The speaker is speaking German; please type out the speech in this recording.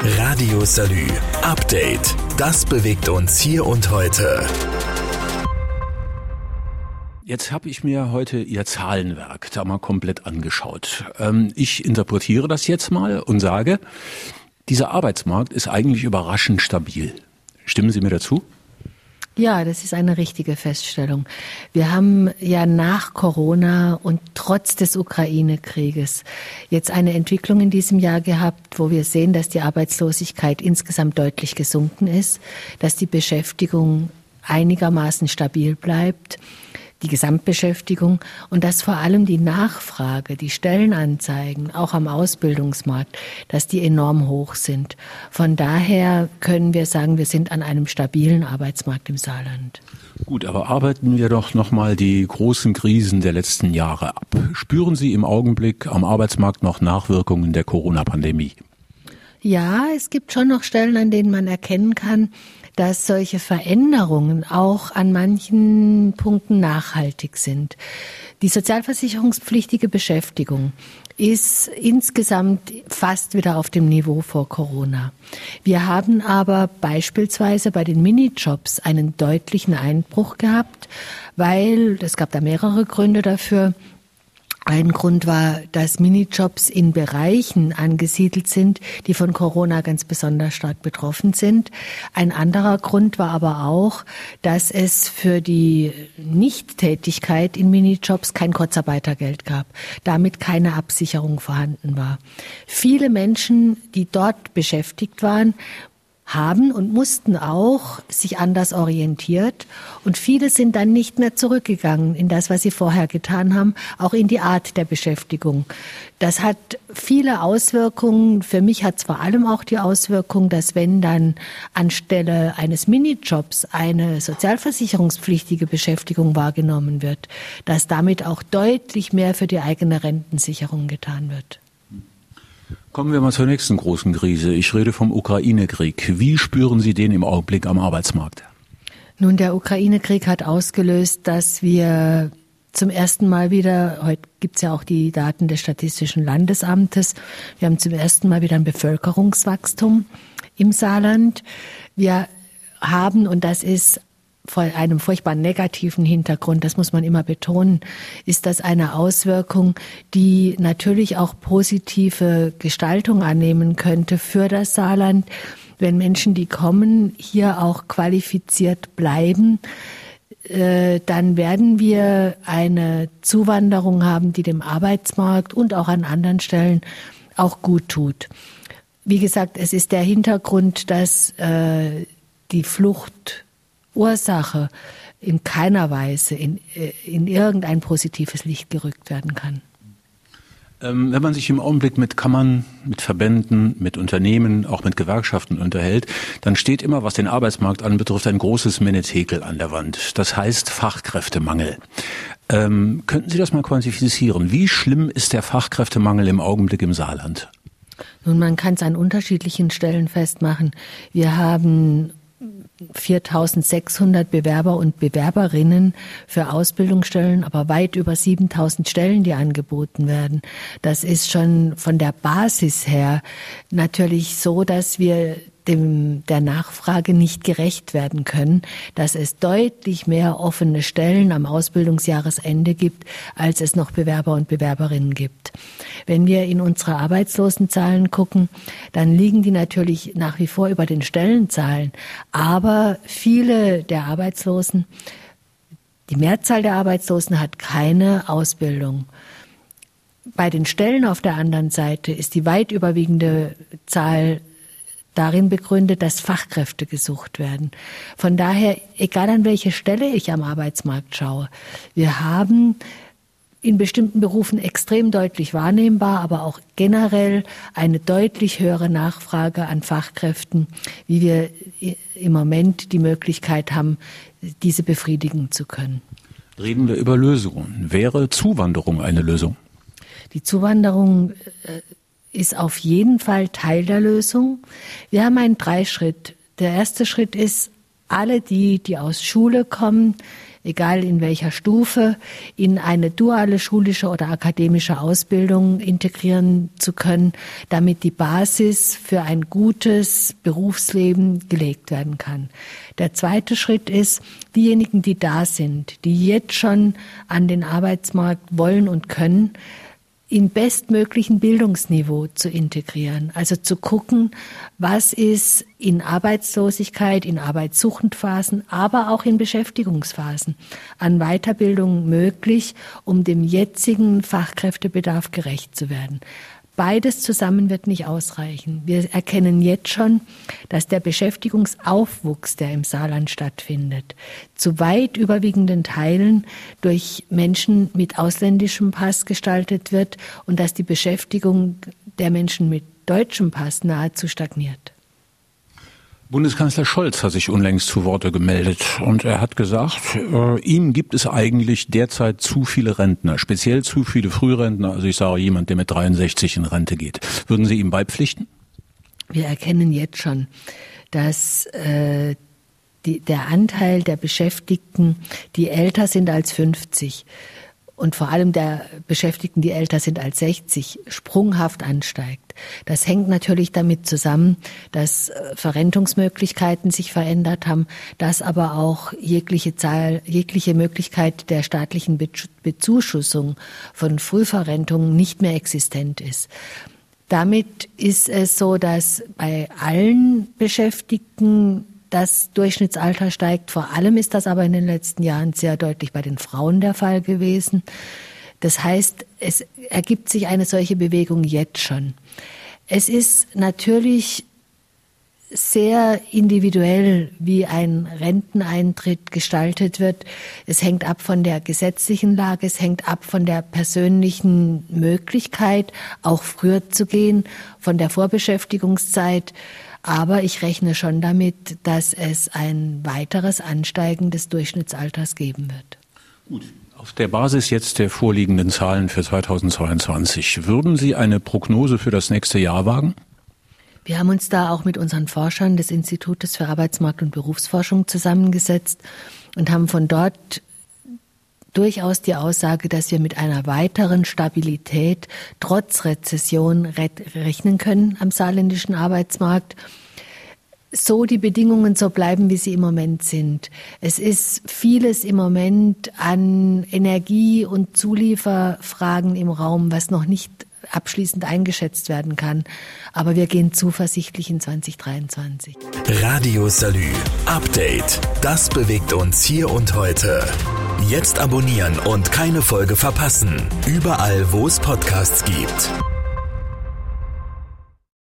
Radio Salü. Update. Das bewegt uns hier und heute. Jetzt habe ich mir heute Ihr Zahlenwerk da mal komplett angeschaut. Ähm, ich interpretiere das jetzt mal und sage, dieser Arbeitsmarkt ist eigentlich überraschend stabil. Stimmen Sie mir dazu? Ja, das ist eine richtige Feststellung. Wir haben ja nach Corona und trotz des Ukraine-Krieges jetzt eine Entwicklung in diesem Jahr gehabt, wo wir sehen, dass die Arbeitslosigkeit insgesamt deutlich gesunken ist, dass die Beschäftigung einigermaßen stabil bleibt die Gesamtbeschäftigung und dass vor allem die Nachfrage, die Stellenanzeigen, auch am Ausbildungsmarkt, dass die enorm hoch sind. Von daher können wir sagen, wir sind an einem stabilen Arbeitsmarkt im Saarland. Gut, aber arbeiten wir doch nochmal die großen Krisen der letzten Jahre ab. Spüren Sie im Augenblick am Arbeitsmarkt noch Nachwirkungen der Corona-Pandemie? Ja, es gibt schon noch Stellen, an denen man erkennen kann, dass solche Veränderungen auch an manchen Punkten nachhaltig sind. Die sozialversicherungspflichtige Beschäftigung ist insgesamt fast wieder auf dem Niveau vor Corona. Wir haben aber beispielsweise bei den Minijobs einen deutlichen Einbruch gehabt, weil es gab da mehrere Gründe dafür. Ein Grund war, dass Minijobs in Bereichen angesiedelt sind, die von Corona ganz besonders stark betroffen sind. Ein anderer Grund war aber auch, dass es für die Nichttätigkeit in Minijobs kein Kurzarbeitergeld gab, damit keine Absicherung vorhanden war. Viele Menschen, die dort beschäftigt waren, haben und mussten auch sich anders orientiert. Und viele sind dann nicht mehr zurückgegangen in das, was sie vorher getan haben, auch in die Art der Beschäftigung. Das hat viele Auswirkungen. Für mich hat es vor allem auch die Auswirkung, dass wenn dann anstelle eines Minijobs eine sozialversicherungspflichtige Beschäftigung wahrgenommen wird, dass damit auch deutlich mehr für die eigene Rentensicherung getan wird. Kommen wir mal zur nächsten großen Krise. Ich rede vom Ukraine-Krieg. Wie spüren Sie den im Augenblick am Arbeitsmarkt? Nun, der Ukraine-Krieg hat ausgelöst, dass wir zum ersten Mal wieder, heute gibt es ja auch die Daten des Statistischen Landesamtes, wir haben zum ersten Mal wieder ein Bevölkerungswachstum im Saarland. Wir haben, und das ist vor einem furchtbar negativen Hintergrund, das muss man immer betonen, ist das eine Auswirkung, die natürlich auch positive Gestaltung annehmen könnte für das Saarland, wenn Menschen, die kommen, hier auch qualifiziert bleiben äh, dann werden wir eine Zuwanderung haben, die dem Arbeitsmarkt und auch an anderen Stellen auch gut tut. Wie gesagt, es ist der Hintergrund, dass äh, die Flucht Ursache in keiner Weise in, äh, in irgendein positives Licht gerückt werden kann. Ähm, wenn man sich im Augenblick mit Kammern, mit Verbänden, mit Unternehmen, auch mit Gewerkschaften unterhält, dann steht immer, was den Arbeitsmarkt anbetrifft, ein großes Menetekel an der Wand. Das heißt Fachkräftemangel. Ähm, könnten Sie das mal quantifizieren? Wie schlimm ist der Fachkräftemangel im Augenblick im Saarland? Nun, man kann es an unterschiedlichen Stellen festmachen. Wir haben 4600 Bewerber und Bewerberinnen für Ausbildungsstellen, aber weit über 7000 Stellen, die angeboten werden. Das ist schon von der Basis her natürlich so, dass wir dem, der Nachfrage nicht gerecht werden können, dass es deutlich mehr offene Stellen am Ausbildungsjahresende gibt, als es noch Bewerber und Bewerberinnen gibt. Wenn wir in unsere Arbeitslosenzahlen gucken, dann liegen die natürlich nach wie vor über den Stellenzahlen. Aber viele der Arbeitslosen, die Mehrzahl der Arbeitslosen hat keine Ausbildung. Bei den Stellen auf der anderen Seite ist die weit überwiegende Zahl darin begründet, dass Fachkräfte gesucht werden. Von daher, egal an welche Stelle ich am Arbeitsmarkt schaue, wir haben in bestimmten Berufen extrem deutlich wahrnehmbar, aber auch generell eine deutlich höhere Nachfrage an Fachkräften, wie wir im Moment die Möglichkeit haben, diese befriedigen zu können. Reden wir über Lösungen. Wäre Zuwanderung eine Lösung? Die Zuwanderung äh, ist auf jeden Fall Teil der Lösung. Wir haben einen Dreischritt. Der erste Schritt ist, alle die, die aus Schule kommen, egal in welcher Stufe, in eine duale schulische oder akademische Ausbildung integrieren zu können, damit die Basis für ein gutes Berufsleben gelegt werden kann. Der zweite Schritt ist, diejenigen, die da sind, die jetzt schon an den Arbeitsmarkt wollen und können, in bestmöglichen Bildungsniveau zu integrieren. Also zu gucken, was ist in Arbeitslosigkeit, in Arbeitssuchendphasen, aber auch in Beschäftigungsphasen an Weiterbildung möglich, um dem jetzigen Fachkräftebedarf gerecht zu werden. Beides zusammen wird nicht ausreichen. Wir erkennen jetzt schon, dass der Beschäftigungsaufwuchs, der im Saarland stattfindet, zu weit überwiegenden Teilen durch Menschen mit ausländischem Pass gestaltet wird und dass die Beschäftigung der Menschen mit deutschem Pass nahezu stagniert. Bundeskanzler Scholz hat sich unlängst zu Worte gemeldet und er hat gesagt, äh, ihm gibt es eigentlich derzeit zu viele Rentner, speziell zu viele Frührentner. Also ich sage jemand, der mit 63 in Rente geht. Würden Sie ihm beipflichten? Wir erkennen jetzt schon, dass äh, die, der Anteil der Beschäftigten, die älter sind als 50, und vor allem der Beschäftigten, die älter sind als 60, sprunghaft ansteigt. Das hängt natürlich damit zusammen, dass äh, Verrentungsmöglichkeiten sich verändert haben, dass aber auch jegliche Zahl, jegliche Möglichkeit der staatlichen Bezuschussung von Frühverrentungen nicht mehr existent ist. Damit ist es so, dass bei allen Beschäftigten das Durchschnittsalter steigt. Vor allem ist das aber in den letzten Jahren sehr deutlich bei den Frauen der Fall gewesen. Das heißt, es ergibt sich eine solche Bewegung jetzt schon. Es ist natürlich sehr individuell, wie ein Renteneintritt gestaltet wird. Es hängt ab von der gesetzlichen Lage, es hängt ab von der persönlichen Möglichkeit, auch früher zu gehen, von der Vorbeschäftigungszeit. Aber ich rechne schon damit, dass es ein weiteres Ansteigen des Durchschnittsalters geben wird. Gut. Auf der Basis jetzt der vorliegenden Zahlen für 2022, würden Sie eine Prognose für das nächste Jahr wagen? Wir haben uns da auch mit unseren Forschern des Institutes für Arbeitsmarkt und Berufsforschung zusammengesetzt und haben von dort durchaus die Aussage, dass wir mit einer weiteren Stabilität trotz Rezession rechnen können am saarländischen Arbeitsmarkt so die Bedingungen so bleiben, wie sie im Moment sind. Es ist vieles im Moment an Energie- und Zulieferfragen im Raum, was noch nicht abschließend eingeschätzt werden kann. Aber wir gehen zuversichtlich in 2023. Radio Salü. Update. Das bewegt uns hier und heute. Jetzt abonnieren und keine Folge verpassen. Überall, wo es Podcasts gibt.